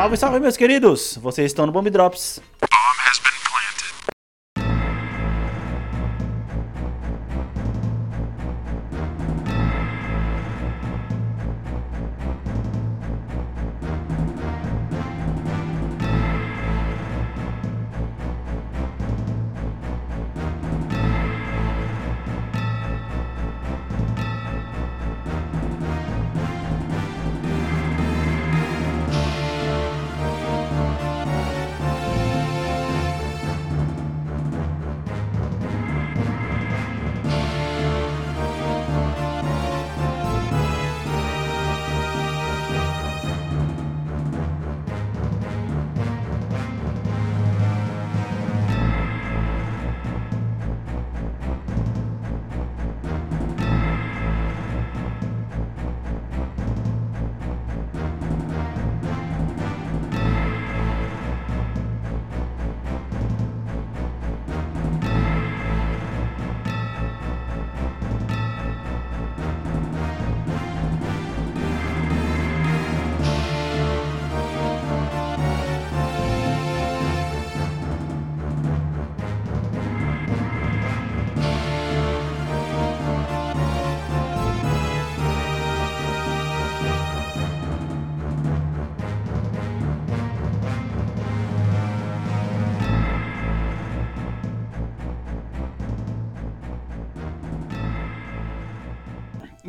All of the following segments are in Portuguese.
Salve, salve, meus queridos! Vocês estão no Bomb Drops.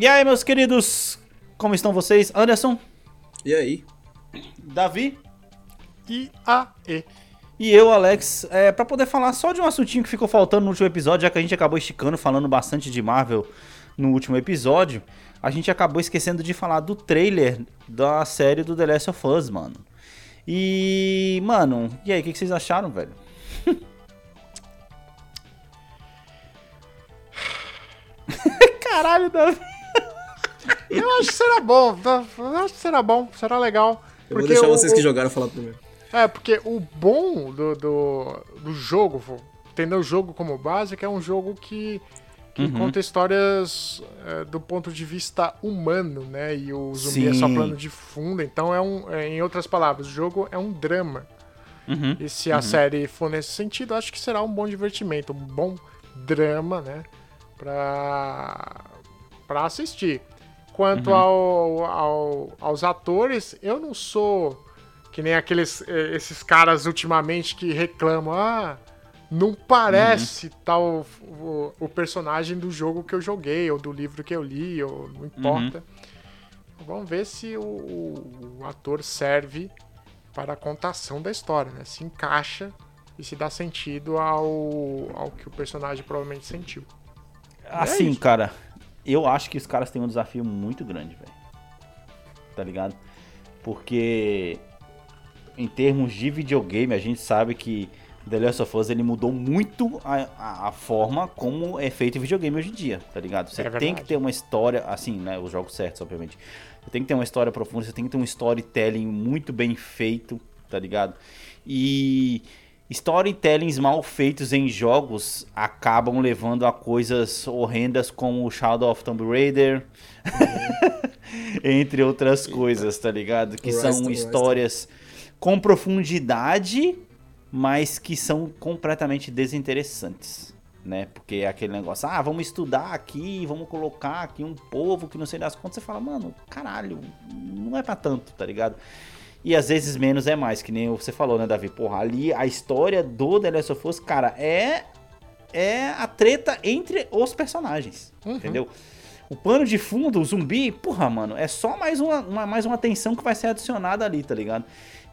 E aí, meus queridos, como estão vocês? Anderson, E aí? Davi E a E. e eu, Alex, é, para poder falar só de um assuntinho que ficou faltando no último episódio, já que a gente acabou esticando, falando bastante de Marvel no último episódio, a gente acabou esquecendo de falar do trailer da série do The Last of Us, mano. E, mano, e aí, o que, que vocês acharam, velho? Caralho, Davi. Eu acho que será bom. tá? Eu acho que será bom, será legal. Eu vou deixar o- vocês o- que jogaram falar primeiro. É, porque o bom do, do, do jogo, tendo o jogo como base, é que é um jogo que, que Uhum. conta histórias é, do ponto de vista humano, né? E o zumbi é só Sim. plano de fundo, então é um. é, em outras palavras, o jogo é um drama. Uhum. E se a série for nesse sentido, acho que será um bom divertimento, um bom drama, né? Pra, pra assistir. Quanto Uhum. ao, ao- aos atores, eu não sou que nem aqueles eh, esses caras ultimamente que reclamam, ah, não parece Uhum. tal o, o personagem do jogo que eu joguei, ou do livro que eu li, ou não importa. Uhum. Vamos ver se o, o- o ator serve para a contação da história, né? Se encaixa e se dá sentido ao, ao que o personagem provavelmente sentiu. Assim, isso. cara, eu acho que os caras têm um desafio muito grande, velho. Tá ligado? Porque em termos de videogame, a gente sabe que The Last of Us ele mudou muito a, a- a forma como é feito videogame hoje em dia, tá ligado? Você É tem que ter uma história, assim, né? Os jogos certos, obviamente. Você tem que ter uma história profunda, você tem que ter um storytelling muito bem feito, tá ligado? E storytellings mal feitos em jogos acabam levando a coisas horrendas como o Shadow of Tomb Raider, entre outras coisas, tá ligado? Que são histórias com profundidade, mas que são completamente desinteressantes. Né? Porque é aquele negócio, ah, vamos estudar aqui, vamos colocar aqui um povo que não sei das contas. Você fala, mano, caralho, não é pra tanto, tá ligado? E às vezes menos é mais, que nem você falou, né, Davi? Porra, ali a história do The Last of Us, cara, é é a treta entre os personagens, Uhum. entendeu? O pano de fundo, o zumbi, porra, mano, é só mais uma, uma- mais uma tensão que vai ser adicionada ali, tá ligado?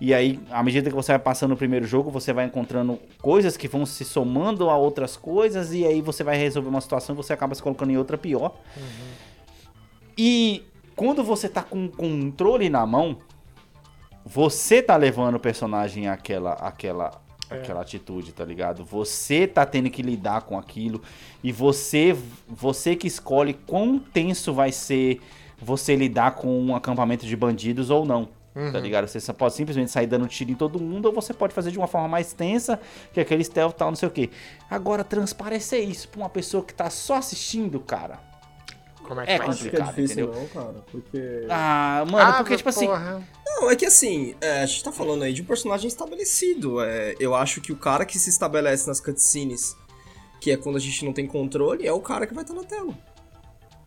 E aí, à medida que você vai passando o primeiro jogo, você vai encontrando coisas que vão se somando a outras coisas, e aí você vai resolver uma situação e você acaba se colocando em outra pior. E quando você tá com o controle na mão, você tá levando o personagem àquela, àquela, É. àquela atitude, tá ligado? Você tá tendo que lidar com aquilo e você, você que escolhe quão tenso vai ser você lidar com um acampamento de bandidos ou não. Tá ligado? Você só pode simplesmente sair dando tiro em todo mundo, ou você pode fazer de uma forma mais tensa, que aquele stealth tal, não sei o que. Agora, transparecer isso pra uma pessoa que tá só assistindo, cara. Como é É que é complicado, difícil entendeu? não, cara. Porque. Ah, mano, Ah, porque, tipo assim. Não, é que assim, é, a gente tá falando aí de um personagem estabelecido. É, eu acho que o cara que se estabelece nas cutscenes, que é quando a gente não tem controle, é o cara que vai estar na tela.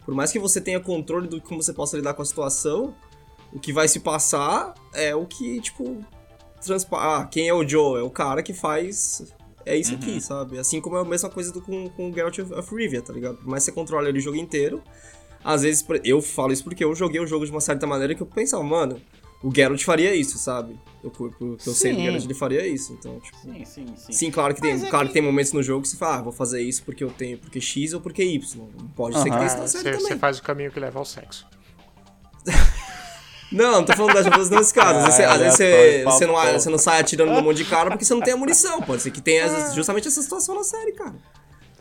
Por mais que você tenha controle do como você possa lidar com a situação, o que vai se passar é o que, tipo, transpa ah, quem é o Joe? É o cara que faz. É isso aqui, sabe? Assim como é a mesma coisa do, com, com o Geralt of, Rivia, tá ligado? Por mais que você controle ele o jogo inteiro, às vezes, eu falo isso porque eu joguei o jogo de uma certa maneira que eu pensava, mano, o Geralt faria isso, sabe? Eu, porque eu sei que o Sim. Geralt ele faria isso, então, tipo. Sim, sim, sim. Sim, claro que tem, Mas é claro que- que tem momentos no jogo que você fala, ah, vou fazer isso porque eu tenho, porque X ou porque Y. Pode ser que tenha isso É, na série você, também. você faz o caminho que leva ao sexo. Não, não tô falando das coisas nesse caso. Às vezes, você, Ah, às vezes você, aleatório, você, não, você não sai atirando no monte de cara porque você não tem a munição. Pode ser que tenha essa- justamente essa situação na série, cara.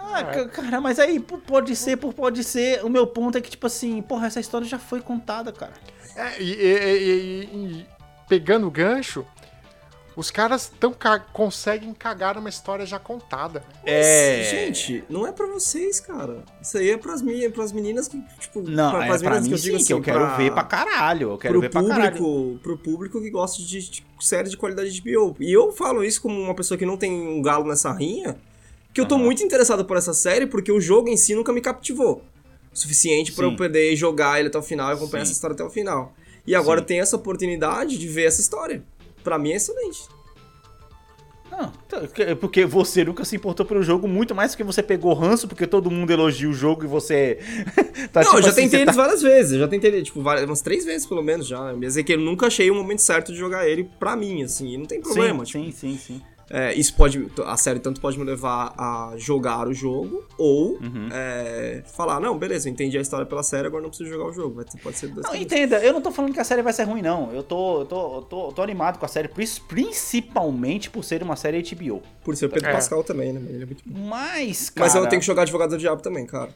Ah, ca- cara, mas aí por- pode ser, por pode ser. O meu ponto é que, tipo assim, porra, essa história já foi contada, cara. É, e, e- e- e- e pegando o gancho, os caras tão ca- conseguem cagar uma história já contada. É. Gente, não é pra vocês, cara. Isso aí é pras, mi- pras meninas que, tipo, Não, pra, é pras pra meninas mim que eu sim, digo assim, que eu quero pra- ver pra caralho. Eu quero pro ver pra caralho. público, pro público que gosta de, de séries de qualidade de HBO. E eu falo isso como uma pessoa que não tem um galo nessa rinha, que eu tô muito interessado por essa série porque o jogo em si nunca me captivou. O suficiente pra Sim. eu poder jogar ele até o final e acompanhar Sim. essa história até o final. E agora Sim. eu tenho essa oportunidade de ver essa história. Pra mim é excelente. Não, tá, que- porque você nunca se importou pelo jogo, muito mais que você pegou ranço, porque todo mundo elogia o jogo e você. tá, não, tipo eu já assim, tentei eles tá- várias vezes. Eu já tentei ele, tipo, várias, umas três vezes pelo menos já. Mas é que eu nunca achei o momento certo de jogar ele pra mim, assim. E não tem problema. Sim, tipo, sim, sim, sim. É, isso pode. A série tanto pode me levar a jogar o jogo, ou Uhum. é, falar, não, beleza, eu entendi a história pela série, agora não preciso jogar o jogo. Ter- pode ser dois Não, entenda, eu não tô falando que a série vai ser ruim, não. Eu tô, eu tô, eu tô, eu tô animado com a série, principalmente por ser uma série HBO. Por ser o Pedro É. Pascal também, né? Ele é muito bom. Mas, cara. Mas eu tenho que jogar Advogado do Diabo também, cara.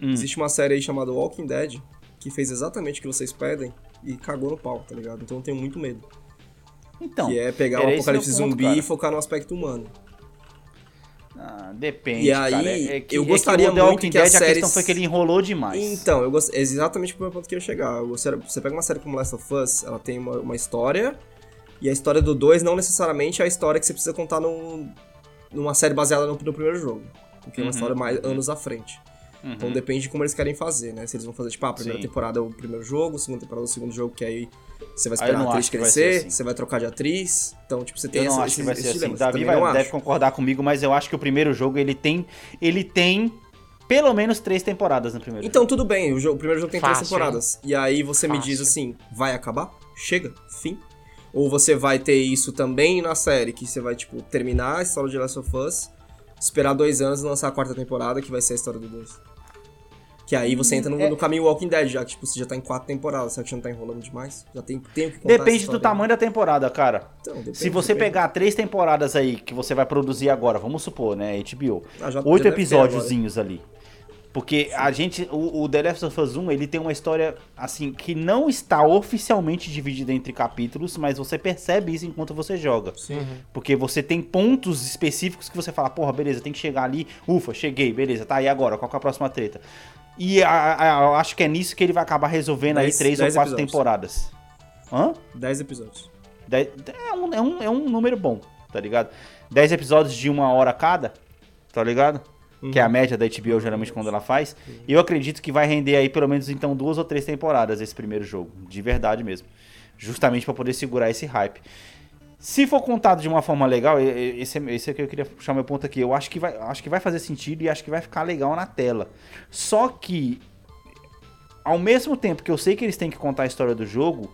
Hum. Existe uma série aí chamada Walking Dead que fez exatamente o que vocês pedem e cagou no pau, tá ligado? Então eu tenho muito medo. Então, que é pegar o esse apocalipse ponto, zumbi cara. e focar no aspecto humano. ah, depende, E aí, cara. É, é que, eu é que gostaria o The muito que as Dead, a questão foi que ele enrolou demais. Então, eu gost... é exatamente pro meu ponto que eu ia chegar. Eu gostaria- Você pega uma série como Last of Us, ela tem uma, uma história, e a história do 2 não necessariamente é a história que você precisa contar num, numa série baseada no, no primeiro jogo. Porque é uma Uhum, história mais uhum. anos à frente. Uhum. Então depende de como eles querem fazer, né? Se eles vão fazer, tipo, ah, a primeira Sim. temporada é o primeiro jogo, a segunda temporada é o segundo jogo, que aí você vai esperar a atriz que crescer, assim. você vai trocar de atriz. Então, tipo, você tem Eu não essa, acho que esses, vai ser assim. Davi vai, deve acho. concordar comigo, mas eu acho que o primeiro jogo ele tem. Ele tem pelo menos três temporadas no primeiro Então, tudo bem, o, jogo- o primeiro jogo tem três Fácil, temporadas. E aí você me Fácil. diz assim, vai acabar? Chega? Fim? Ou você vai ter isso também na série, que você vai, tipo, terminar a história de Last of Us, esperar dois anos e lançar a quarta temporada, que vai ser a história do 2. Que aí você entra no, é- no caminho Walking Dead, já que tipo, você já tá em quatro temporadas, será que já não tá enrolando demais? Já tem tempo que Depende do tamanho da temporada, cara. Então, depende, Se você depende. pegar três temporadas aí que você vai produzir agora, vamos supor, né, HBO, Ah, já- oito episódiozinhos ali. Porque a gente, o, o The Last of Us 1, ele tem uma história, assim, que não está oficialmente dividida entre capítulos, mas você percebe isso enquanto você joga. Uhum. Porque você tem pontos específicos que você fala, porra, beleza, tem que chegar ali, ufa, cheguei, beleza, tá, e agora? Qual que é a próxima treta? E a- a- eu acho que é nisso que ele vai acabar resolvendo aí Dez- três ou dez quatro episódios. temporadas. Hã? Dez episódios. Dez- É um, é, um, é um número bom, tá ligado? 10 episódios de uma hora cada, tá ligado? Que é a média da HBO geralmente quando ela faz. E eu acredito que vai render aí pelo menos então duas ou três temporadas esse primeiro jogo. De verdade mesmo. Justamente pra poder segurar esse hype. Se for contado de uma forma legal, e- e- esse, é- esse é que eu queria puxar meu ponto aqui. Eu acho que, vai, acho que vai fazer sentido e acho que vai ficar legal na tela. Só que, ao mesmo tempo que eu sei que eles têm que contar a história do jogo,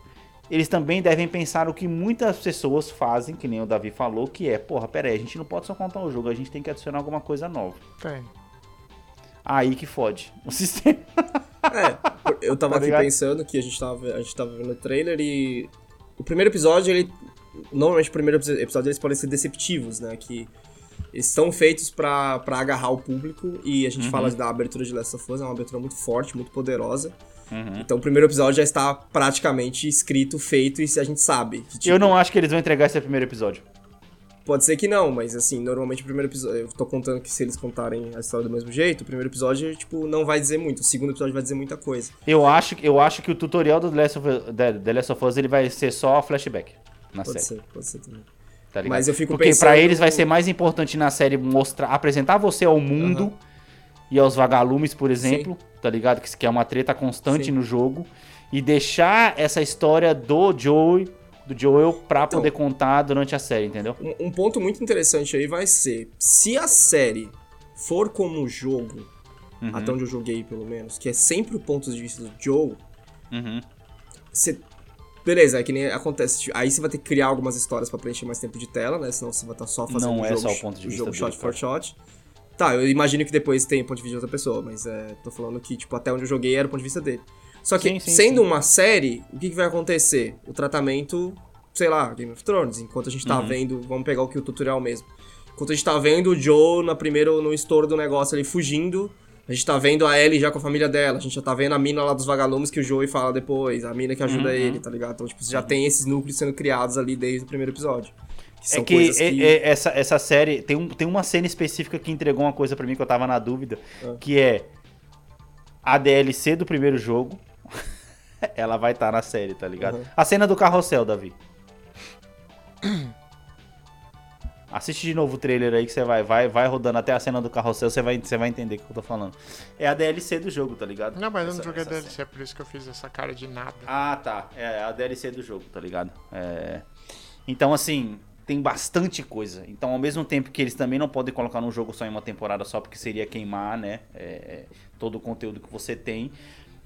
eles também devem pensar o que muitas pessoas fazem, que nem o Davi falou, que é, porra, pera aí, a gente não pode só contar o jogo, a gente tem que adicionar alguma coisa nova. Tem. Aí que fode. O sistema. É, eu tava Tá aqui ligado? pensando que a gente tava, a gente tava vendo o trailer e. O primeiro episódio, ele. Normalmente, o primeiro epi- episódio eles podem ser deceptivos, né? Que eles são feitos pra, pra agarrar o público e a gente Uhum. fala da abertura de Last of Us, é uma abertura muito forte, muito poderosa. Uhum. Então o primeiro episódio já está praticamente escrito, feito e a gente sabe. que, tipo, Eu não acho que eles vão entregar esse primeiro episódio. Pode ser que não, mas assim, normalmente o primeiro episódio. Eu tô contando que se eles contarem a história do mesmo jeito, o primeiro episódio, tipo, não vai dizer muito. O segundo episódio vai dizer muita coisa. Eu acho, eu acho que o tutorial do The Last of, The, The Last of Us ele vai ser só flashback na Pode série. ser, pode ser também. Tá? Mas eu fico Porque pensando- pra eles vai ser mais importante na série mostrar, apresentar você ao mundo e aos vagalumes, por exemplo, tá ligado? Que, que é uma treta constante Sim. no jogo. E deixar essa história do Joel, do Joel pra Então. poder contar durante a série, entendeu? Um, um ponto muito interessante aí vai ser: se a série for como o jogo, Uhum. até onde eu joguei pelo menos, que é sempre o ponto de vista do Joe, Uhum. você. Beleza, é que nem acontece. tipo, Aí você vai ter que criar algumas histórias pra preencher mais tempo de tela, né? Senão você vai estar só fazendo Não o é jogo, só o ponto de vista jogo shot for shot. Tá, eu imagino que depois tem o ponto de vista de outra pessoa, mas é, tô falando que, tipo, até onde eu joguei era o ponto de vista dele. Só que, Sim, sim, sendo sim. uma série, o que, que vai acontecer? O tratamento, sei lá, Game of Thrones, enquanto a gente tá Uhum. vendo, vamos pegar o que o tutorial mesmo. Enquanto a gente tá vendo o Joe na primeiro, no estouro do negócio ali fugindo, a gente tá vendo a Ellie já com a família dela, a gente já tá vendo a mina lá dos vagalumes que o Joey fala depois, a mina que ajuda Uhum. ele, tá ligado? Então, tipo, você já tem esses núcleos sendo criados ali desde o primeiro episódio. Que É que, é- que... é- essa, essa série tem, um, tem uma cena específica que entregou uma coisa pra mim que eu tava na dúvida, Ah. que é a DLC do primeiro jogo. ela vai estar na série, tá ligado? Uhum. A cena do carrossel, Davi. Assiste de novo o trailer aí que você vai, vai, vai rodando até a cena do carrossel, você vai, você vai entender o que eu tô falando. É a DLC do jogo, tá ligado? Não, mas eu não joguei DLC, é por isso que eu fiz essa cara de nada. ah, tá. É a DLC do jogo, tá ligado? É... Então, assim, tem bastante coisa. Então, ao mesmo tempo que eles também não podem colocar num jogo só em uma temporada só, porque seria queimar, né? é, todo o conteúdo que você tem.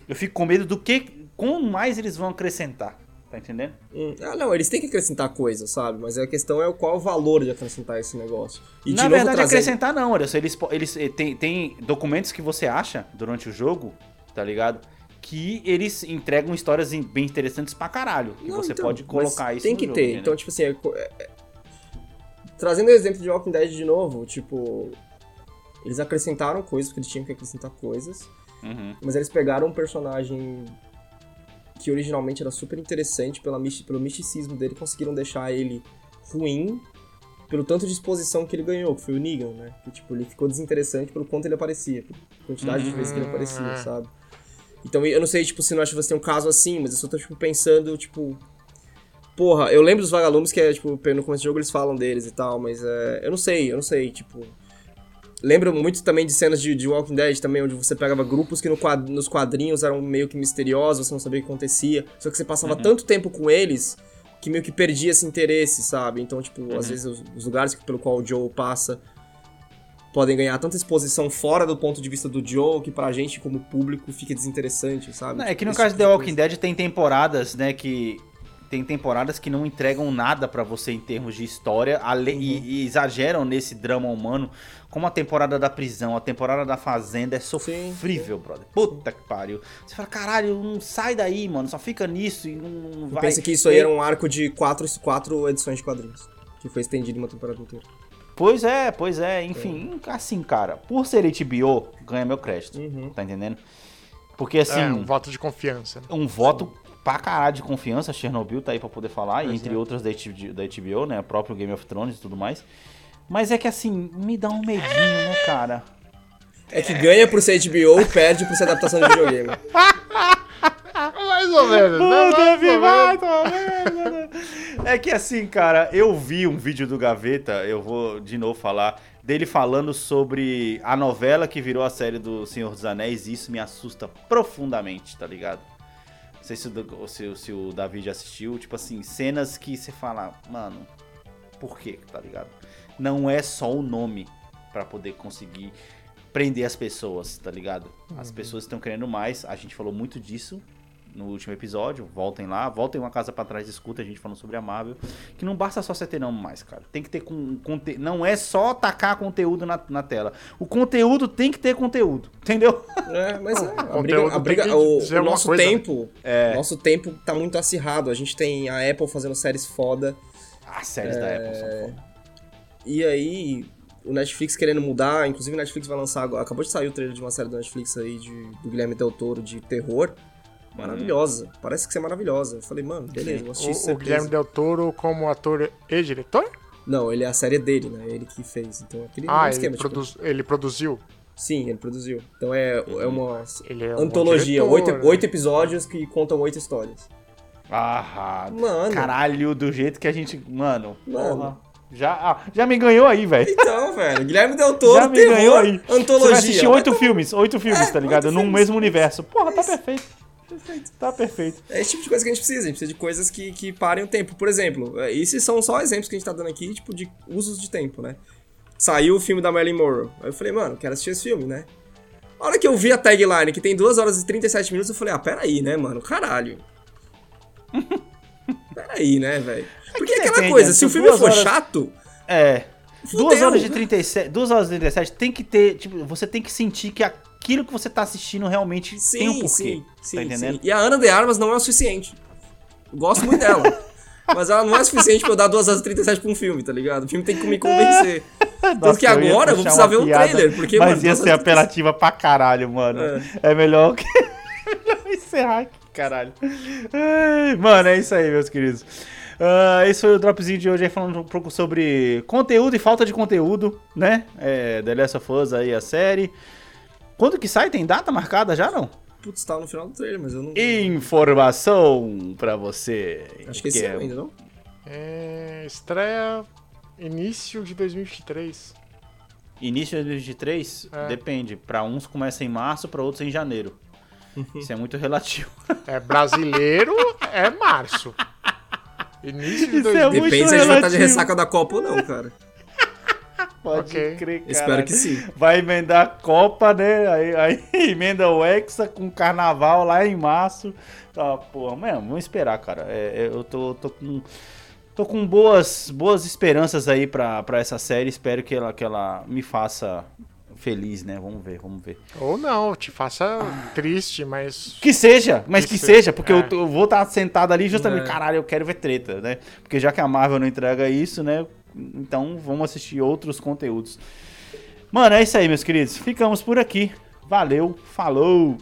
Eu fico com medo do que. Como mais eles vão acrescentar. Tá entendendo? Hum, Ah, não, eles têm que acrescentar coisa, sabe? Mas a questão é o qual o valor de acrescentar esse negócio. E Na de novo verdade, trazendo... acrescentar não, olha só. Eles, eles eh, tem, tem documentos que você acha durante o jogo, tá ligado? Que eles entregam histórias bem interessantes pra caralho. Que Não, você então, pode colocar isso Tem no que jogo, ter. entendeu? Então, tipo assim, é é- é- trazendo o exemplo de Walking Dead de novo, tipo, eles acrescentaram coisas, porque eles tinham que acrescentar coisas, Uhum. mas eles pegaram um personagem que originalmente era super interessante pela, pelo misticismo dele, conseguiram deixar ele ruim pelo tanto de exposição que ele ganhou, que foi o Negan, né? Que, tipo, ele ficou desinteressante pelo quanto ele aparecia, pela quantidade de vezes que ele aparecia, Uhum. sabe? Então, eu não sei, tipo, se não acho que você tem um caso assim, mas eu só tô, tipo, pensando, tipo... Porra, eu lembro dos vagalumes que é, tipo, no começo do jogo eles falam deles e tal, mas é, eu não sei, eu não sei, tipo... Lembro muito também de cenas de, de Walking Dead também, onde você pegava grupos que no quad- nos quadrinhos eram meio que misteriosos, você não sabia o que acontecia, só que você passava tanto tempo com eles que meio que perdia esse interesse, sabe? Então, tipo, às vezes os, os lugares pelo qual o Joe passa podem ganhar tanta exposição fora do ponto de vista do Joe que pra gente, como público, fica desinteressante, sabe? Não, é que no Esse caso tipo de The de Walking coisa. Dead tem temporadas, né, que tem temporadas que não entregam nada pra você em termos de história ale- Uhum. e, e exageram nesse drama humano, como a temporada da prisão, a temporada da fazenda é sofrível, brother. Puta que pariu. Você fala, caralho, não sai daí, mano, só fica nisso e não, não vai. Pensa que isso aí era um arco de quatro, quatro edições de quadrinhos. Que foi estendido em uma temporada inteira. Pois é, pois é, enfim, assim, cara, por ser HBO, ganha meu crédito, Uhum. tá entendendo? Porque assim, É, um voto de confiança. né? um voto pra caralho de confiança. Chernobyl tá aí pra poder falar, e entre é. outras da HBO, né? O próprio Game of Thrones e tudo mais. Mas é que assim, me dá um medinho, né, cara? É que ganha por ser HBO, perde por ser adaptação de videogame. Mais ou menos, né? Mais ou menos. vendo. É que assim, cara, eu vi um vídeo do Gaveta, eu vou de novo falar, dele falando sobre a novela que virou a série do Senhor dos Anéis, e isso me assusta profundamente, tá ligado? Não sei se o, se, se o Davi já assistiu, tipo assim, cenas que você fala, mano, por quê, tá ligado? Não é só o nome pra poder conseguir prender as pessoas, tá ligado? As pessoas estão querendo mais, a gente falou muito disso no último episódio, voltem lá, voltem uma casa pra trás, escuta a gente falando sobre a Marvel, que não basta só você ter nome mais, cara. Tem que ter com, conte... não é só tacar conteúdo na, na tela. O conteúdo tem que ter conteúdo, entendeu? É, mas é, a briga, a briga- o, o nosso coisa, tempo, nosso tempo tá muito acirrado. A gente tem a Apple fazendo séries foda, As séries da Apple são foda. e aí o Netflix querendo mudar, inclusive o Netflix vai lançar agora, acabou de sair o trailer de uma série do Netflix aí de, do Guilherme Del Toro de terror. Maravilhosa, parece que é maravilhosa. Eu falei, mano, beleza, vou assistir O, o. Guilherme Del Toro como ator e diretor? Não, ele é a série dele, né? Ele que fez. Então, aquele Ah, esquema, ele, tipo, produz- ele produziu? Sim, ele produziu. Então é, é uma Ele é um antologia, diretor, oito, né? oito episódios que contam oito histórias. Ah, Mano. caralho, do jeito que a gente. Mano, Mano. porra. Já, ah, já me ganhou aí, velho. Então, velho, Guilherme Del Toro, Já me ganhou terror, aí. antologia. Você vai assistir oito filmes, oito filmes, É, tá ligado? Num filmes. mesmo universo. Porra, tá Isso. perfeito. Perfeito. Tá perfeito. É esse tipo de coisa que a gente precisa, a gente precisa de coisas que, que parem o tempo. Por exemplo, é, esses são só exemplos que a gente tá dando aqui, tipo, de usos de tempo, né? Saiu o filme da Marilyn Monroe. Aí eu falei, mano, quero assistir esse filme, né? A hora que eu vi a tagline, que tem 2 horas e 37 minutos, eu falei, ah, peraí, né, mano? Caralho. peraí, né, velho? Porque que aquela coisa, né? se o filme for horas- chato, É. Fudeu, Duas horas de né? 37. Duas horas de 37 tem que ter. Tipo, você tem que sentir que aquilo que você tá assistindo realmente sim, tem um porquê. sim, sim, tá entendendo? sim. E a Ana de Armas não é o suficiente. Eu gosto muito dela. mas ela não é suficiente pra eu dar 2 horas e 37 pra um filme, tá ligado? O filme tem que me convencer. Tanto que Nossa, ia agora eu vou precisar ver o piada, trailer, porque, Mas mano, ia ser apelativa pra caralho, mano. É. É, melhor que. é melhor encerrar aqui, caralho. Mano, é isso aí, meus queridos. Ah, esse foi o dropzinho de hoje aí falando um pouco sobre conteúdo e falta de conteúdo, né? É, The Last of Us aí, a série. Quando que sai? Tem data marcada já, não? Putz, tá no final do trailer, mas eu não. Informação pra você. Acho que esse é ano ainda, não? É, estreia início de 2023. Início de 2023? É. Depende. Pra uns começa em março, pra outros em janeiro. Isso é muito relativo. É brasileiro, é março. Início de Isso é 2023. muito Depende se a gente vai estar de relativo. ressaca da Copa ou não, cara. Pode Ok. crer, cara. Espero que sim. Vai emendar a Copa, né? Aí, aí emenda o Hexa com Carnaval lá em março. Tá, porra, mesmo, vamos esperar, cara. É, é, eu tô, tô com. Tô com boas, boas esperanças aí pra, pra essa série. Espero que ela, que ela me faça feliz, né? Vamos ver, vamos ver. Ou não, te faça triste, mas. Que seja, mas que, Que seja, seja, porque é. eu, tô- eu vou estar sentado ali justamente, É. caralho, eu quero ver treta, né? Porque já que a Marvel não entrega isso, né? Então vamos assistir outros conteúdos. Mano, é isso aí, meus queridos. Ficamos por aqui. Valeu, falou!